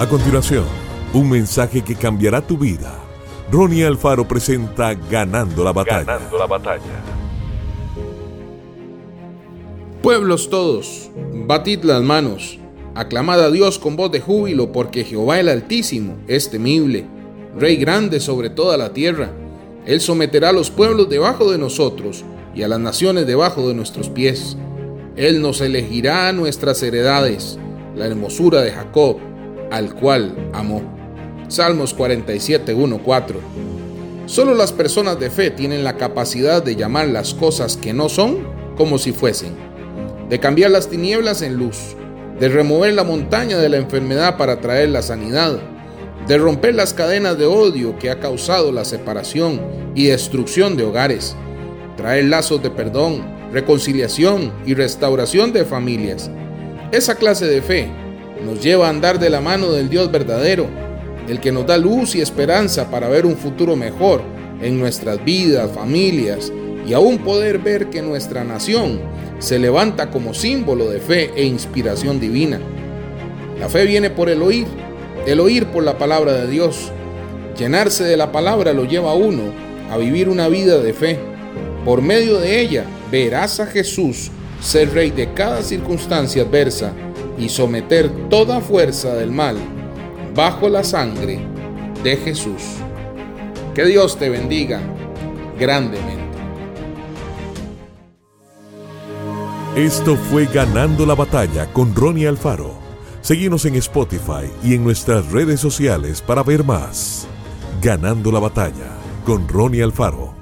A continuación, un mensaje que cambiará tu vida. Ronnie Alfaro presenta Ganando la batalla. Ganando la batalla. Pueblos todos, batid las manos, aclamad a Dios con voz de júbilo, porque Jehová el Altísimo es temible, Rey grande sobre toda la tierra. Él someterá a los pueblos debajo de nosotros y a las naciones debajo de nuestros pies. Él nos elegirá nuestras heredades, la hermosura de Jacob al cual amó. Salmos 47, 4. Solo las personas de fe tienen la capacidad de llamar las cosas que no son como si fuesen, de cambiar las tinieblas en luz, de remover la montaña de la enfermedad para traer la sanidad, de romper las cadenas de odio que ha causado la separación y destrucción de hogares, traer lazos de perdón, reconciliación y restauración de familias. Esa clase de fe nos lleva a andar de la mano del Dios verdadero, el que nos da luz y esperanza para ver un futuro mejor en nuestras vidas, familias y aún poder ver que nuestra nación se levanta como símbolo de fe e inspiración divina. La fe viene por el oír, el oír por la palabra de Dios. Llenarse de la palabra lo lleva a uno a vivir una vida de fe. Por medio de ella verás a Jesús ser rey de cada circunstancia adversa y someter toda fuerza del mal bajo la sangre de Jesús. Que Dios te bendiga grandemente. Esto fue Ganando la Batalla con Ronnie Alfaro. Seguimos en Spotify y en nuestras redes sociales para ver más. Ganando la Batalla con Ronnie Alfaro.